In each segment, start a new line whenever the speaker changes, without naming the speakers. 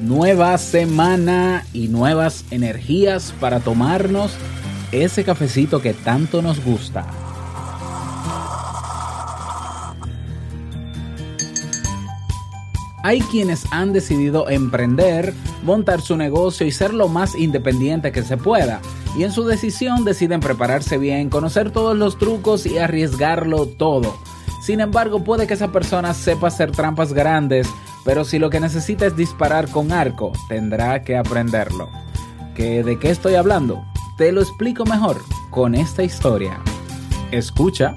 Nueva semana y nuevas energías para tomarnos ese cafecito que tanto nos gusta. Hay quienes han decidido emprender, montar su negocio y ser lo más independiente que se pueda. Y en su decisión deciden prepararse bien, conocer todos los trucos y arriesgarlo todo. Sin embargo, puede que esa persona sepa hacer trampas grandes, pero si lo que necesita es disparar con arco, tendrá que aprenderlo. ¿Que ¿De qué estoy hablando? Te lo explico mejor con esta historia. Escucha.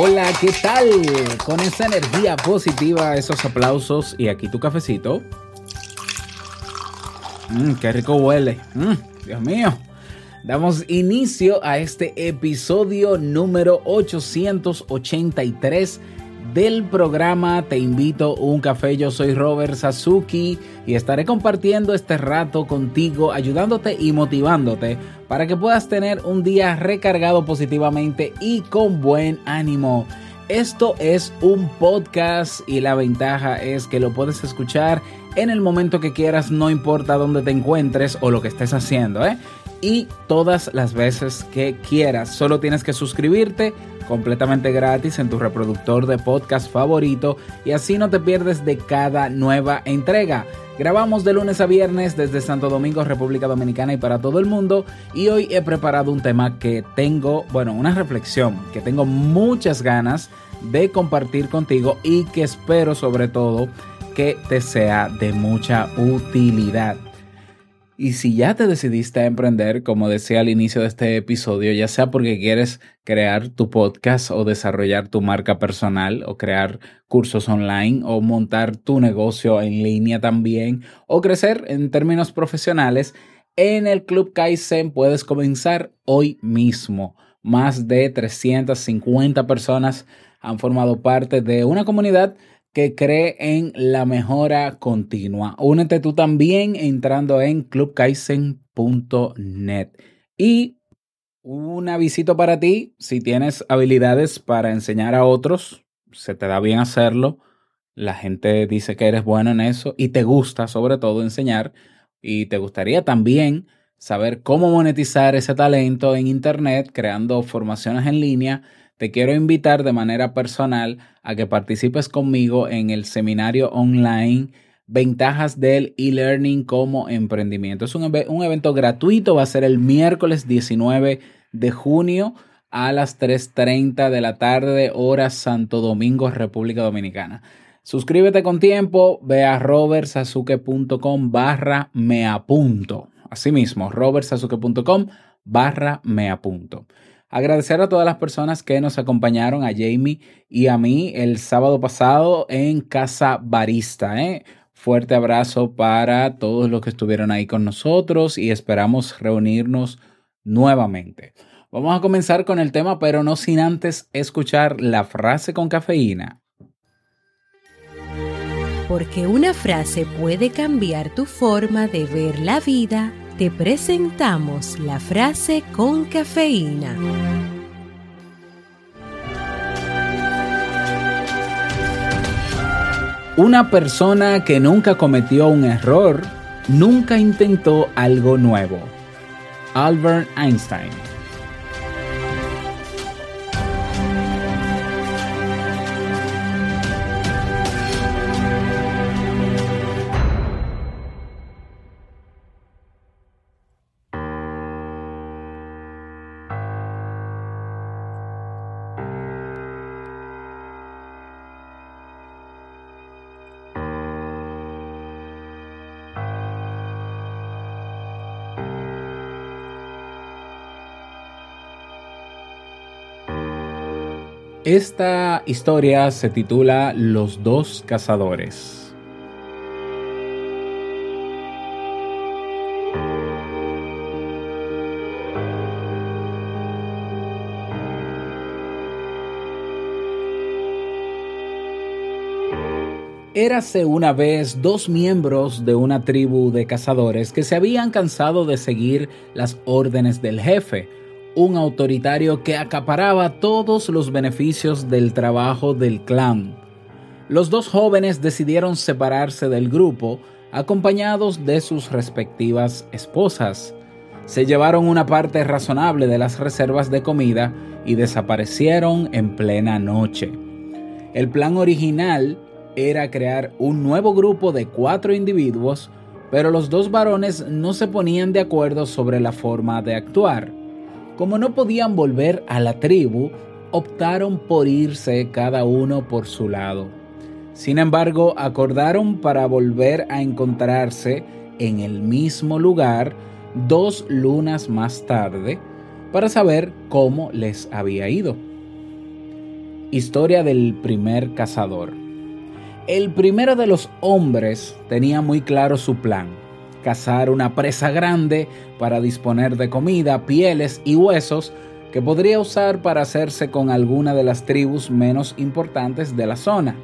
Hola, ¿qué tal? Con esa energía positiva, esos aplausos y aquí tu cafecito. Mmm, qué rico huele. Mm, Dios mío. Damos inicio a este episodio número 883 del programa Te invito a un café. Yo soy Robert Sasuki y estaré compartiendo este rato contigo, ayudándote y motivándote para que puedas tener un día recargado positivamente y con buen ánimo. Esto es un podcast y la ventaja es que lo puedes escuchar en el momento que quieras, no importa dónde te encuentres o lo que estés haciendo, ¿eh? Y todas las veces que quieras. Solo tienes que suscribirte completamente gratis en tu reproductor de podcast favorito y así no te pierdes de cada nueva entrega. Grabamos de lunes a viernes desde Santo Domingo, República Dominicana y para todo el mundo y hoy he preparado un tema que tengo, bueno, una reflexión que tengo muchas ganas de compartir contigo y que espero sobre todo que te sea de mucha utilidad. Y si ya te decidiste a emprender, como decía al inicio de este episodio, ya sea porque quieres crear tu podcast o desarrollar tu marca personal o crear cursos online o montar tu negocio en línea también o crecer en términos profesionales, en el Club Kaizen puedes comenzar hoy mismo. Más de 350 personas han formado parte de una comunidad que cree en la mejora continua. Únete tú también entrando en clubkaizen.net. Y una visita para ti, si tienes habilidades para enseñar a otros, se te da bien hacerlo, la gente dice que eres bueno en eso y te gusta sobre todo enseñar y te gustaría también saber cómo monetizar ese talento en Internet creando formaciones en línea te quiero invitar de manera personal a que participes conmigo en el seminario online Ventajas del e-learning como emprendimiento. Es un, un, evento gratuito, va a ser el miércoles 19 de junio a las 3.30 de la tarde, hora Santo Domingo, República Dominicana. Suscríbete con tiempo, ve a robertsasuke.com barra me apunto. Asimismo, robertsasuke.com barra me apunto. Agradecer a todas las personas que nos acompañaron, a Jamie y a mí el sábado pasado en Casa Barista. ¿eh? Fuerte abrazo para todos los que estuvieron ahí con nosotros y esperamos reunirnos nuevamente. Vamos a comenzar con el tema, pero no sin antes escuchar la frase con cafeína.
Porque una frase puede cambiar tu forma de ver la vida te presentamos la frase con cafeína.
Una persona que nunca cometió un error, nunca intentó algo nuevo. Albert Einstein. Esta historia se titula Los dos cazadores. Érase una vez dos miembros de una tribu de cazadores que se habían cansado de seguir las órdenes del jefe, un autoritario que acaparaba todos los beneficios del trabajo del clan. Los dos jóvenes decidieron separarse del grupo, acompañados de sus respectivas esposas. Se llevaron una parte razonable de las reservas de comida y desaparecieron en plena noche. El plan original era crear un nuevo grupo de cuatro individuos, pero los dos varones no se ponían de acuerdo sobre la forma de actuar. Como no podían volver a la tribu, optaron por irse cada uno por su lado. Sin embargo, acordaron para volver a encontrarse en el mismo lugar dos lunas más tarde para saber cómo les había ido. Historia del primer cazador. El primero de los hombres tenía muy claro su plan, cazar una presa grande para disponer de comida, pieles y huesos que podría usar para hacerse con alguna de las tribus menos importantes de la zona.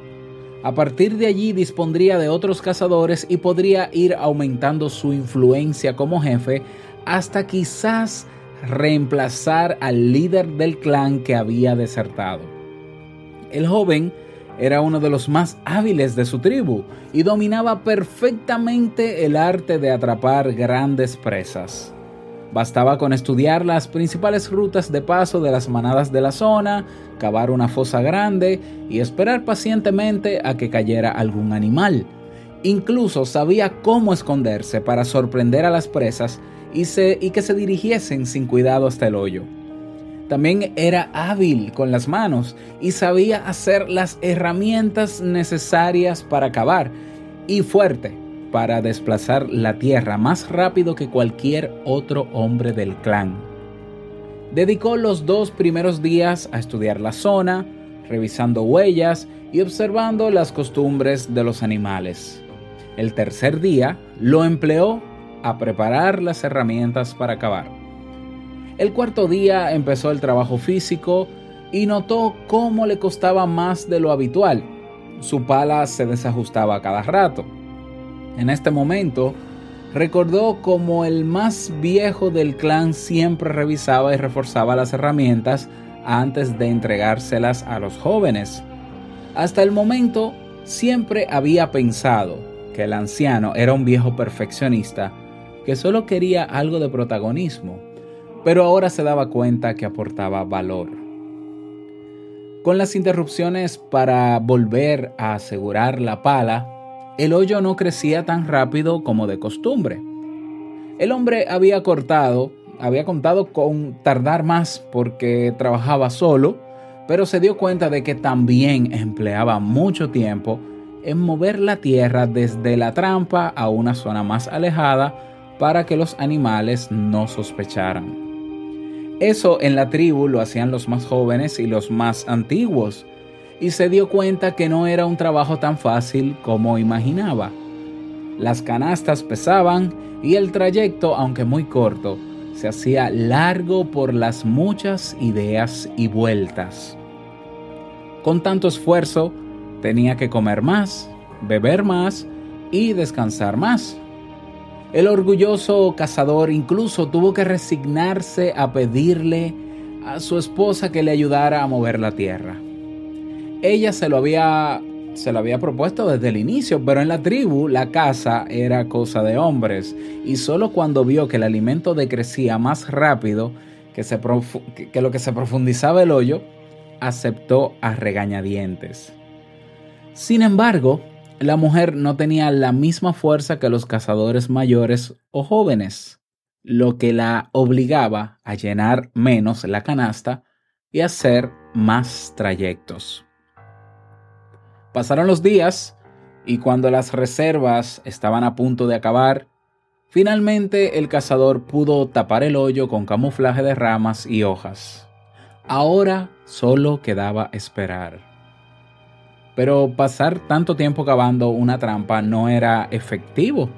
A partir de allí dispondría de otros cazadores y podría ir aumentando su influencia como jefe hasta quizás reemplazar al líder del clan que había desertado. El joven era uno de los más hábiles de su tribu y dominaba perfectamente el arte de atrapar grandes presas. Bastaba con estudiar las principales rutas de paso de las manadas de la zona, cavar una fosa grande y esperar pacientemente a que cayera algún animal. Incluso sabía cómo esconderse para sorprender a las presas y, y que se dirigiesen sin cuidado hasta el hoyo. También era hábil con las manos y sabía hacer las herramientas necesarias para cavar y fuerte para desplazar la tierra más rápido que cualquier otro hombre del clan. Dedicó los dos primeros días a estudiar la zona, revisando huellas y observando las costumbres de los animales. El tercer día lo empleó a preparar las herramientas para cavar. El cuarto día empezó el trabajo físico y notó cómo le costaba más de lo habitual. Su pala se desajustaba cada rato. En este momento, recordó cómo el más viejo del clan siempre revisaba y reforzaba las herramientas antes de entregárselas a los jóvenes. Hasta el momento, siempre había pensado que el anciano era un viejo perfeccionista que solo quería algo de protagonismo pero ahora se daba cuenta que aportaba valor. Con las interrupciones para volver a asegurar la pala, el hoyo no crecía tan rápido como de costumbre. El hombre había cortado, había contado con tardar más porque trabajaba solo, pero se dio cuenta de que también empleaba mucho tiempo en mover la tierra desde la trampa a una zona más alejada para que los animales no sospecharan. Eso en la tribu lo hacían los más jóvenes y los más antiguos, y se dio cuenta que no era un trabajo tan fácil como imaginaba. Las canastas pesaban y el trayecto, aunque muy corto, se hacía largo por las muchas ideas y vueltas. Con tanto esfuerzo, tenía que comer más, beber más y descansar más. El orgulloso cazador incluso tuvo que resignarse a pedirle a su esposa que le ayudara a mover la tierra. Ella se lo había se lo había propuesto desde el inicio, pero en la tribu la caza era cosa de hombres y solo cuando vio que el alimento decrecía más rápido que, se que lo que se profundizaba el hoyo, aceptó a regañadientes. Sin embargo, la mujer no tenía la misma fuerza que los cazadores mayores o jóvenes, lo que la obligaba a llenar menos la canasta y hacer más trayectos. Pasaron los días y cuando las reservas estaban a punto de acabar, finalmente el cazador pudo tapar el hoyo con camuflaje de ramas y hojas. Ahora solo quedaba esperar. Pero pasar tanto tiempo cavando una trampa no era efectivo.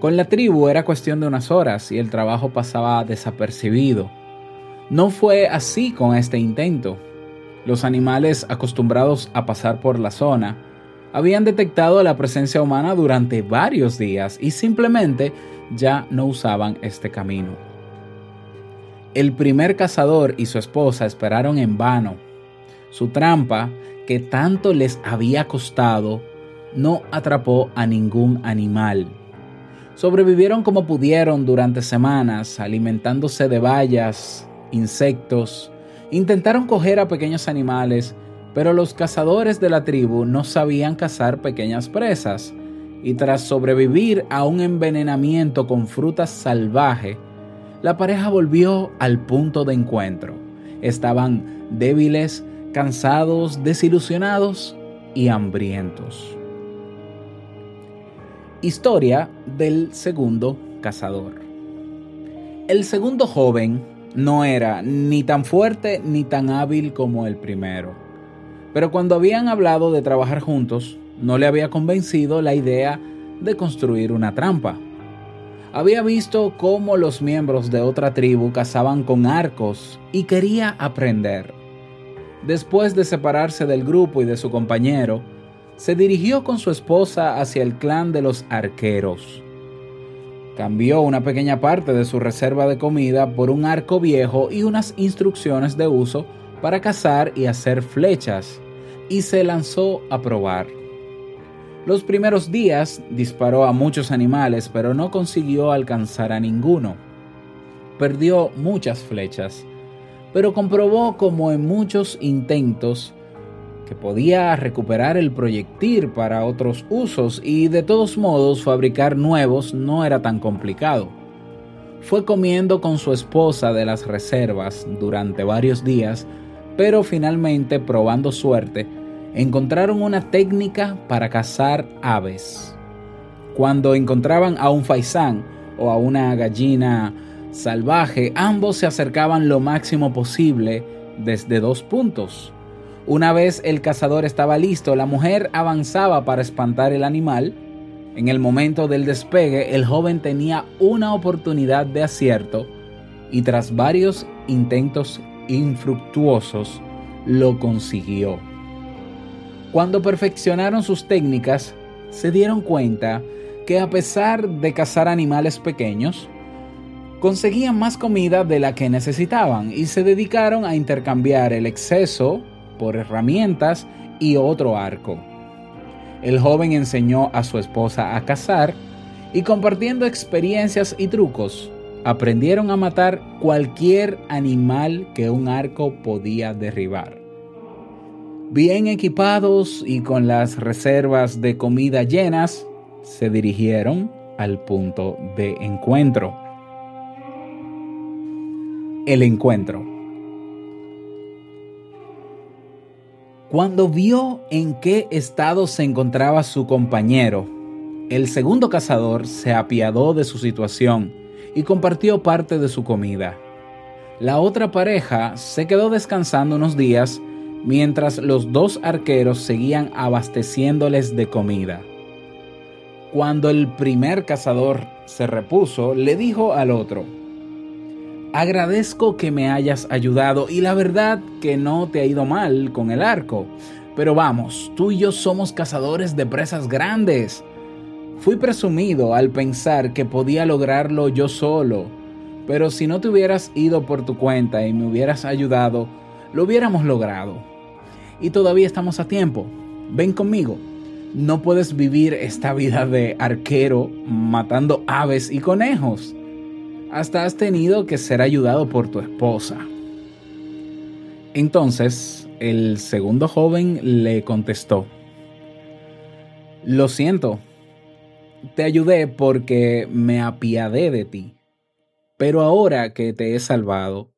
Con la tribu era cuestión de unas horas y el trabajo pasaba desapercibido. No fue así con este intento. Los animales acostumbrados a pasar por la zona habían detectado la presencia humana durante varios días y simplemente ya no usaban este camino. El primer cazador y su esposa esperaron en vano. Su trampa, tanto les había costado, no atrapó a ningún animal. Sobrevivieron como pudieron durante semanas, alimentándose de bayas, insectos, intentaron coger a pequeños animales, pero los cazadores de la tribu no sabían cazar pequeñas presas, y tras sobrevivir a un envenenamiento con frutas salvaje, la pareja volvió al punto de encuentro. Estaban débiles, cansados, desilusionados y hambrientos. Historia del segundo cazador. El segundo joven no era ni tan fuerte ni tan hábil como el primero. Pero cuando habían hablado de trabajar juntos, no le había convencido la idea de construir una trampa. Había visto cómo los miembros de otra tribu cazaban con arcos y quería aprender. Después de separarse del grupo y de su compañero, se dirigió con su esposa hacia el clan de los arqueros. Cambió una pequeña parte de su reserva de comida por un arco viejo y unas instrucciones de uso para cazar y hacer flechas, y se lanzó a probar. Los primeros días disparó a muchos animales, pero no consiguió alcanzar a ninguno. Perdió muchas flechas, pero comprobó como en muchos intentos que podía recuperar el proyectil para otros usos y de todos modos fabricar nuevos no era tan complicado. Fue comiendo con su esposa de las reservas durante varios días, pero finalmente probando suerte, encontraron una técnica para cazar aves. Cuando encontraban a un faisán o a una gallina salvaje, ambos se acercaban lo máximo posible desde dos puntos. Una vez el cazador estaba listo, la mujer avanzaba para espantar el animal. En el momento del despegue, el joven tenía una oportunidad de acierto y tras varios intentos infructuosos, lo consiguió. Cuando perfeccionaron sus técnicas, se dieron cuenta que a pesar de cazar animales pequeños, conseguían más comida de la que necesitaban y se dedicaron a intercambiar el exceso por herramientas y otro arco. El joven enseñó a su esposa a cazar y compartiendo experiencias y trucos, aprendieron a matar cualquier animal que un arco podía derribar. Bien equipados y con las reservas de comida llenas, se dirigieron al punto de encuentro. El encuentro. Cuando vio en qué estado se encontraba su compañero, el segundo cazador se apiadó de su situación y compartió parte de su comida. La otra pareja se quedó descansando unos días mientras los dos arqueros seguían abasteciéndoles de comida. Cuando el primer cazador se repuso, le dijo al otro, Agradezco que me hayas ayudado y la verdad que no te ha ido mal con el arco. Pero vamos, tú y yo somos cazadores de presas grandes. Fui presumido al pensar que podía lograrlo yo solo, pero si no te hubieras ido por tu cuenta y me hubieras ayudado, lo hubiéramos logrado. Y todavía estamos a tiempo. Ven conmigo. No puedes vivir esta vida de arquero matando aves y conejos hasta has tenido que ser ayudado por tu esposa. Entonces el segundo joven le contestó, lo siento, te ayudé porque me apiadé de ti, pero ahora que te he salvado,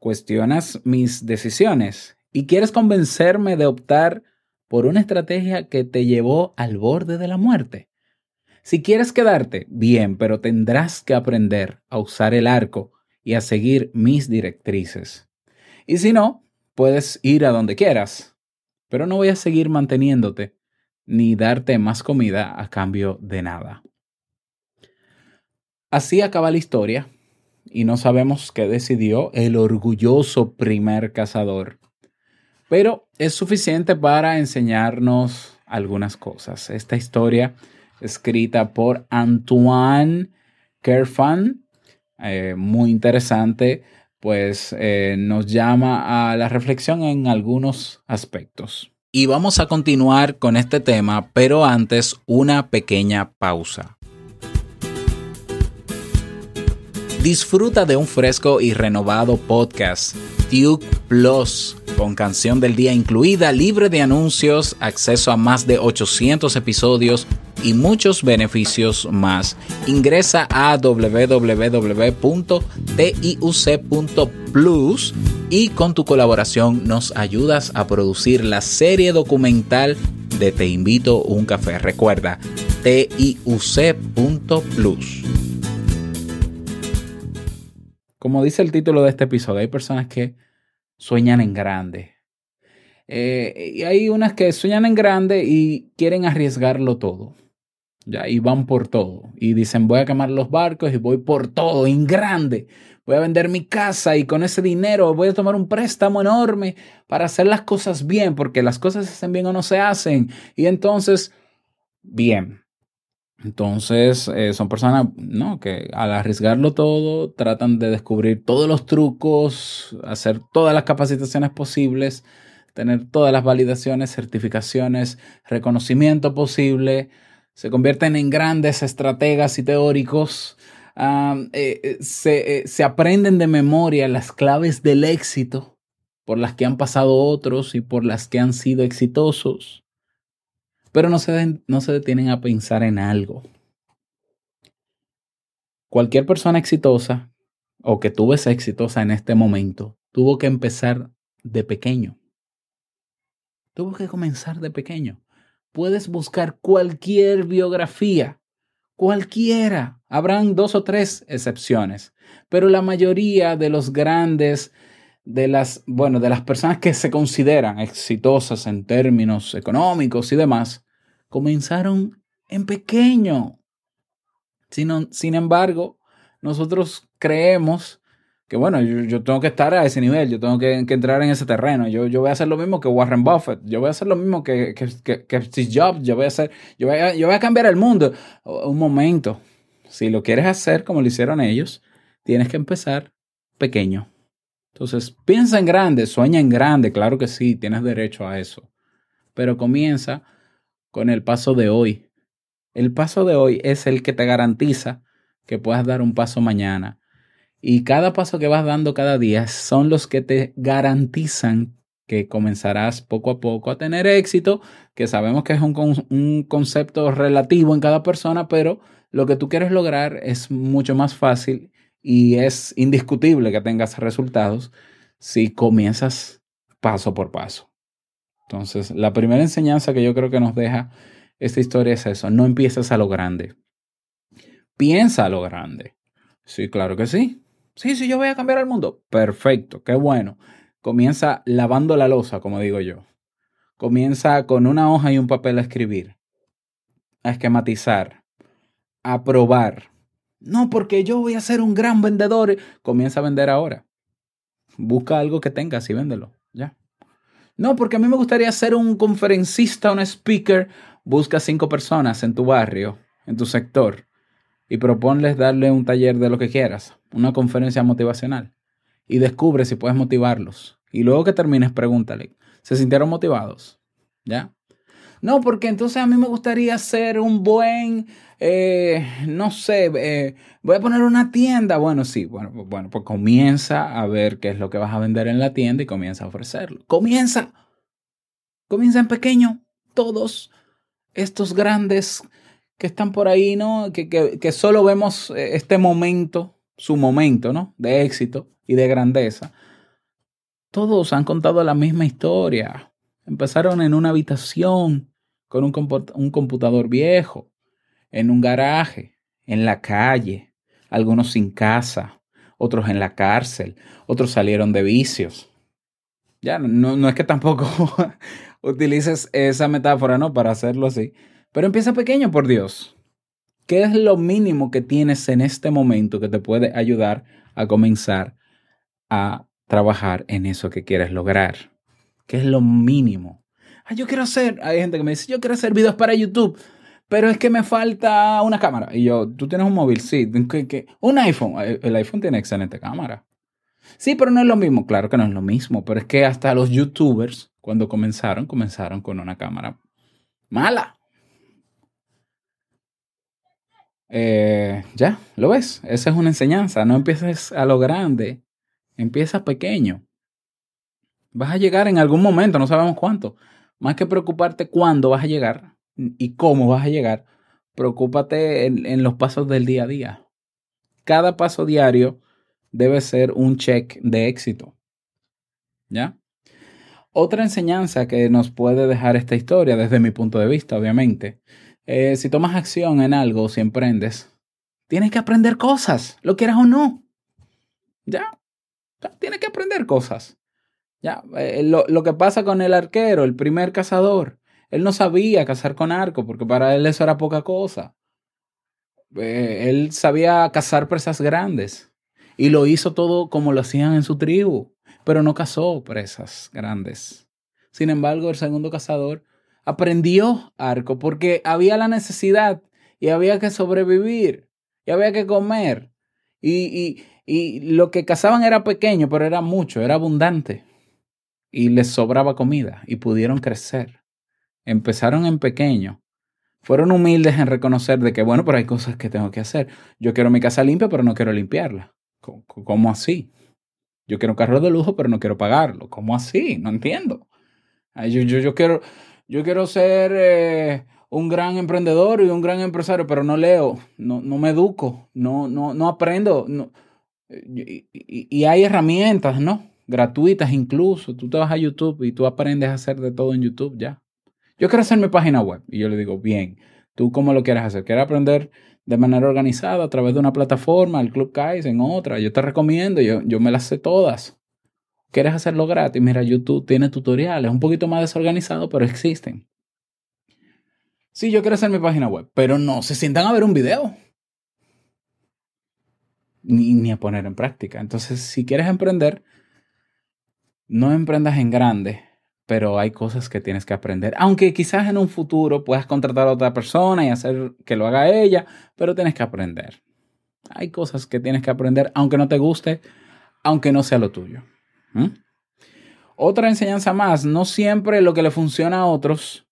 cuestionas mis decisiones y quieres convencerme de optar por una estrategia que te llevó al borde de la muerte. Si quieres quedarte, bien, pero tendrás que aprender a usar el arco y a seguir mis directrices. Y si no, puedes ir a donde quieras, pero no voy a seguir manteniéndote ni darte más comida a cambio de nada. Así acaba la historia y no sabemos qué decidió el orgulloso primer cazador. Pero es suficiente para enseñarnos algunas cosas. Esta historia, escrita por Antoine Kerfan, eh, muy interesante, pues eh, nos llama a la reflexión en algunos aspectos. Y vamos a continuar con este tema, pero antes una pequeña pausa. Disfruta de un fresco y renovado podcast, Duke Plus, con canción del día incluida, libre de anuncios, acceso a más de 800 episodios y muchos beneficios más. Ingresa a www.tiuc.plus y con tu colaboración nos ayudas a producir la serie documental de Te invito un café. Recuerda, tiuc.plus. Como dice el título de este episodio, hay personas que sueñan en grande. Eh, y hay unas que sueñan en grande y quieren arriesgarlo todo. Ya, y van por todo. Y dicen, voy a quemar los barcos y voy por todo, en grande. Voy a vender mi casa y con ese dinero voy a tomar un préstamo enorme para hacer las cosas bien, porque las cosas se hacen bien o no se hacen. Y entonces, bien. Entonces, eh, son personas ¿no? que al arriesgarlo todo, tratan de descubrir todos los trucos, hacer todas las capacitaciones posibles, tener todas las validaciones, certificaciones, reconocimiento posible, se convierten en grandes estrategas y teóricos, eh, eh, se, se aprenden de memoria las claves del éxito por las que han pasado otros y por las que han sido exitosos pero no se, no se detienen a pensar en algo. Cualquier persona exitosa o que tú ves exitosa en este momento tuvo que empezar de pequeño. Tuvo que comenzar de pequeño. Puedes buscar cualquier biografía, cualquiera. Habrán dos o tres excepciones, pero la mayoría de los grandes de las, bueno, de las personas que se consideran exitosas en términos económicos y demás, comenzaron en pequeño. Sin, sin embargo, nosotros creemos que, bueno, yo, yo tengo que estar a ese nivel, yo tengo que, que entrar en ese terreno, yo, yo voy a hacer lo mismo que Warren Buffett, yo voy a hacer lo mismo que, que, que, Steve Jobs, yo voy, a hacer, yo, voy a, yo voy a cambiar el mundo. Un momento, si lo quieres hacer como lo hicieron ellos, tienes que empezar pequeño. Entonces, piensa en grande, sueña en grande, claro que sí, tienes derecho a eso. Pero comienza con el paso de hoy. El paso de hoy es el que te garantiza que puedas dar un paso mañana. Y cada paso que vas dando cada día son los que te garantizan que comenzarás poco a poco a tener éxito, que sabemos que es un, un concepto relativo en cada persona, pero lo que tú quieres lograr es mucho más fácil y es indiscutible que tengas resultados si comienzas paso por paso. Entonces, la primera enseñanza que yo creo que nos deja esta historia es eso, no empieces a lo grande. Piensa a lo grande. Sí, claro que sí. Sí, sí, yo voy a cambiar el mundo. Perfecto, qué bueno. Comienza lavando la losa, como digo yo. Comienza con una hoja y un papel a escribir, a esquematizar, a probar. No, porque yo voy a ser un gran vendedor. Comienza a vender ahora. Busca algo que tengas y véndelo. Ya. No, porque a mí me gustaría ser un conferencista, un speaker. Busca cinco personas en tu barrio, en tu sector, y proponles darle un taller de lo que quieras, una conferencia motivacional, y descubre si puedes motivarlos. Y luego que termines, pregúntale, ¿se sintieron motivados? ¿Ya? No, porque entonces a mí me gustaría ser un buen, eh, no sé, eh, voy a poner una tienda. Bueno, sí, bueno, bueno, pues comienza a ver qué es lo que vas a vender en la tienda y comienza a ofrecerlo. Comienza, comienza en pequeño. Todos estos grandes que están por ahí, ¿no? Que, que, que solo vemos eh, este momento, su momento, ¿no? De éxito y de grandeza. Todos han contado la misma historia. Empezaron en una habitación con un, comput- un computador viejo, en un garaje, en la calle, algunos sin casa, otros en la cárcel, otros salieron de vicios, Ya, no, es que tampoco utilices esa metáfora, ¿no? Para hacerlo así. Pero empieza pequeño, por Dios. ¿Qué es lo mínimo que tienes en este momento que te puede ayudar a comenzar a trabajar en eso que quieres lograr? ¿Qué es lo mínimo? Ah, yo quiero hacer, hay gente que me dice, yo quiero hacer videos para YouTube, pero es que me falta una cámara. Y yo, ¿tú tienes un móvil? Sí. Un iPhone. Eh, El iPhone tiene excelente cámara. Sí, pero no es lo mismo. Claro que no es lo mismo, pero es que hasta los YouTubers, cuando comenzaron, comenzaron con una cámara mala. Eh, ya, lo ves. Esa es una enseñanza. No empieces a lo grande. Empieza pequeño. Vas a llegar en algún momento, no sabemos cuánto. Más que preocuparte cuándo vas a llegar y cómo vas a llegar, preocúpate en, los pasos del día a día. Cada paso diario debe ser un check de éxito. ¿Ya? Otra enseñanza que nos puede dejar esta historia, desde mi punto de vista, obviamente, eh, si tomas acción en algo, si emprendes, tienes que aprender cosas, lo quieras o no. ¿Ya? Tienes que aprender cosas. ¿Ya? Eh, lo, lo que pasa con el arquero, el primer cazador, él no sabía cazar con arco, porque para él eso era poca cosa. Eh, él sabía cazar presas grandes y lo hizo todo como lo hacían en su tribu, pero no cazó presas grandes. Sin embargo, el segundo cazador aprendió arco porque había la necesidad y había que sobrevivir y había que comer. Y, y, y lo que cazaban era pequeño, pero era mucho, era abundante. Y les sobraba comida y pudieron crecer. Empezaron en pequeño. Fueron humildes en reconocer de que, bueno, pero hay cosas que tengo que hacer. Yo quiero mi casa limpia, pero no quiero limpiarla. ¿Cómo, así? Yo quiero un carro de lujo, pero no quiero pagarlo. ¿Cómo así? No entiendo. Yo, yo, yo quiero, yo quiero ser eh, un gran emprendedor y un gran empresario, pero no leo, no, no me educo, no, no, no aprendo. Y- y hay herramientas, ¿no? Gratuitas incluso. Tú te vas a YouTube y tú aprendes a hacer de todo en YouTube ya. Yo quiero hacer mi página web. Y yo le digo, bien, ¿tú cómo lo quieres hacer? ¿Quieres aprender de manera organizada a través de una plataforma, el Club Kaizen, otra? Yo te recomiendo, yo, yo me las sé todas. ¿Quieres hacerlo gratis? Mira, YouTube tiene tutoriales, un poquito más desorganizado, pero existen. Sí, yo quiero hacer mi página web, pero no se sientan a ver un video. Ni, ni a poner en práctica. Entonces, si quieres emprender, no emprendas en grande, pero hay cosas que tienes que aprender. Aunque quizás en un futuro puedas contratar a otra persona y hacer que lo haga ella, pero tienes que aprender. Hay cosas que tienes que aprender, aunque no te guste, aunque no sea lo tuyo. ¿Mm? Otra enseñanza más, no siempre lo que le funciona a otros,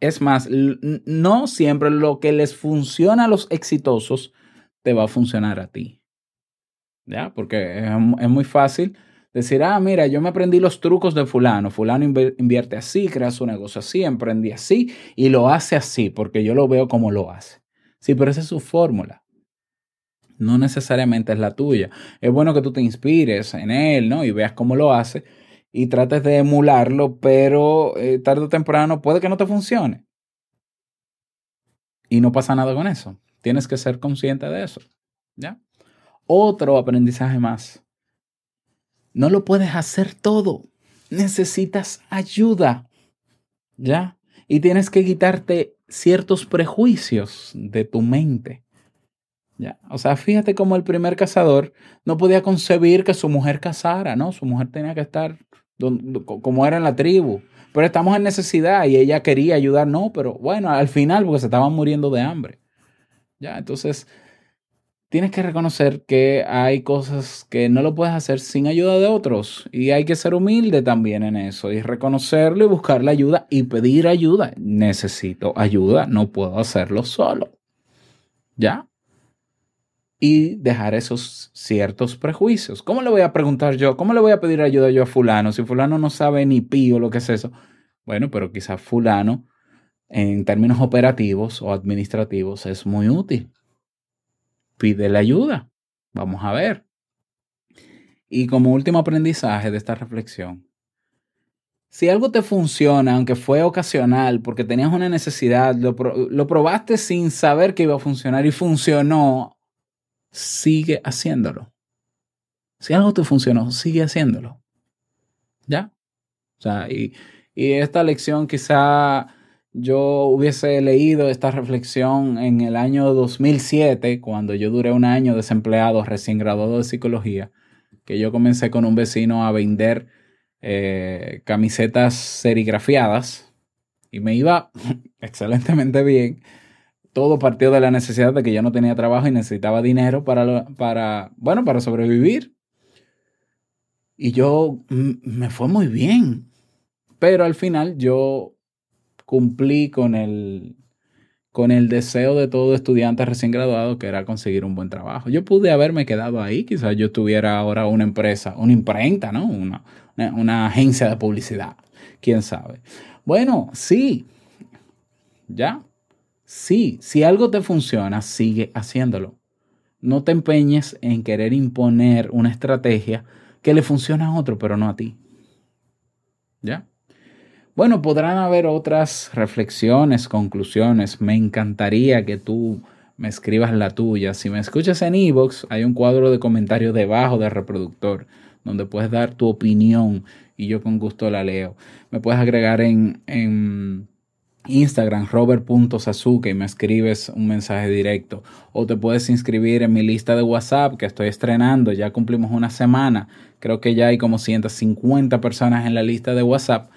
es más, no siempre lo que les funciona a los exitosos te va a funcionar a ti. ¿Ya? Porque es muy fácil decir, ah, mira, yo me aprendí los trucos de fulano, fulano invierte así, crea su negocio así, emprendí así y lo hace así, porque yo lo veo como lo hace. Sí, pero esa es su fórmula. No necesariamente es la tuya. Es bueno que tú te inspires en él, ¿no? Y veas cómo lo hace y trates de emularlo, pero eh, tarde o temprano puede que no te funcione. Y no pasa nada con eso. Tienes que ser consciente de eso. ¿Ya? Otro aprendizaje más. No lo puedes hacer todo. Necesitas ayuda. ¿Ya? Y tienes que quitarte ciertos prejuicios de tu mente. ¿Ya? O sea, fíjate cómo el primer cazador no podía concebir que su mujer casara, ¿no? Su mujer tenía que estar como era en la tribu. Pero estamos en necesidad y ella quería ayudar, no, pero bueno, al final porque se estaban muriendo de hambre. Ya, entonces tienes que reconocer que hay cosas que no lo puedes hacer sin ayuda de otros y hay que ser humilde también en eso y reconocerlo y buscar la ayuda y pedir ayuda. Necesito ayuda, no puedo hacerlo solo. ¿Ya? y dejar esos ciertos prejuicios. ¿Cómo le voy a preguntar yo? ¿Cómo le voy a pedir ayuda yo a fulano si fulano no sabe ni pío lo que es eso? Bueno, pero quizás fulano en términos operativos o administrativos es muy útil. Pídele ayuda. Vamos a ver. Y como último aprendizaje de esta reflexión, si algo te funciona, aunque fue ocasional, porque tenías una necesidad, lo, lo probaste sin saber que iba a funcionar y funcionó, sigue haciéndolo. Si algo te funcionó, sigue haciéndolo. ¿Ya? O sea, y, y esta lección quizá yo hubiese leído esta reflexión en el año 2007, cuando yo duré un año desempleado, recién graduado de psicología, que yo comencé con un vecino a vender eh, camisetas serigrafiadas y me iba excelentemente bien. Todo partió de la necesidad de que yo no tenía trabajo y necesitaba dinero para, para bueno, para sobrevivir. Y yo me fue muy bien. Pero al final yo cumplí con el, con el deseo de todo estudiante recién graduado, que era conseguir un buen trabajo. Yo pude haberme quedado ahí, quizás yo tuviera ahora una empresa, una imprenta, ¿no? Una, una, agencia de publicidad, quién sabe. Bueno, sí, ya, sí, si algo te funciona, sigue haciéndolo. No te empeñes en querer imponer una estrategia que le funciona a otro, pero no a ti. ¿Ya? Bueno, podrán haber otras reflexiones, conclusiones. Me encantaría que tú me escribas la tuya. Si me escuchas en Evox, hay un cuadro de comentarios debajo del reproductor donde puedes dar tu opinión y yo con gusto la leo. Me puedes agregar en, en Instagram, robert.sasuke, y me escribes un mensaje directo. O te puedes inscribir en mi lista de WhatsApp que estoy estrenando. Ya cumplimos una semana. Creo que ya hay como 150 personas en la lista de WhatsApp.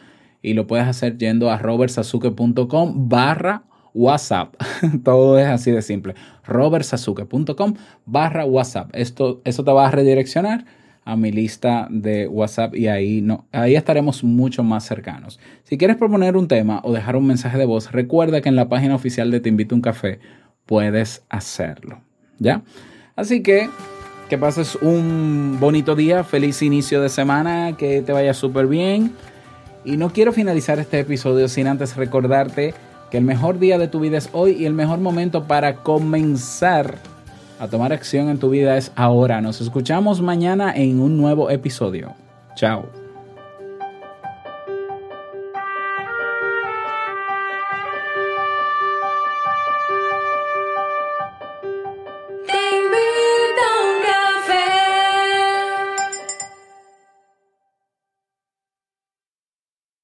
Y lo puedes hacer yendo a robertsasuke.com barra WhatsApp. Todo es así de simple. robertsasuke.com barra WhatsApp. Esto, eso te va a redireccionar a mi lista de WhatsApp y ahí, no, ahí estaremos mucho más cercanos. Si quieres proponer un tema o dejar un mensaje de voz, recuerda que en la página oficial de Te Invito a un Café puedes hacerlo. ¿Ya? Así que que pases un bonito día, feliz inicio de semana, que te vaya súper bien. Y no quiero finalizar este episodio sin antes recordarte que el mejor día de tu vida es hoy y el mejor momento para comenzar a tomar acción en tu vida es ahora. Nos escuchamos mañana en un nuevo episodio. Chao.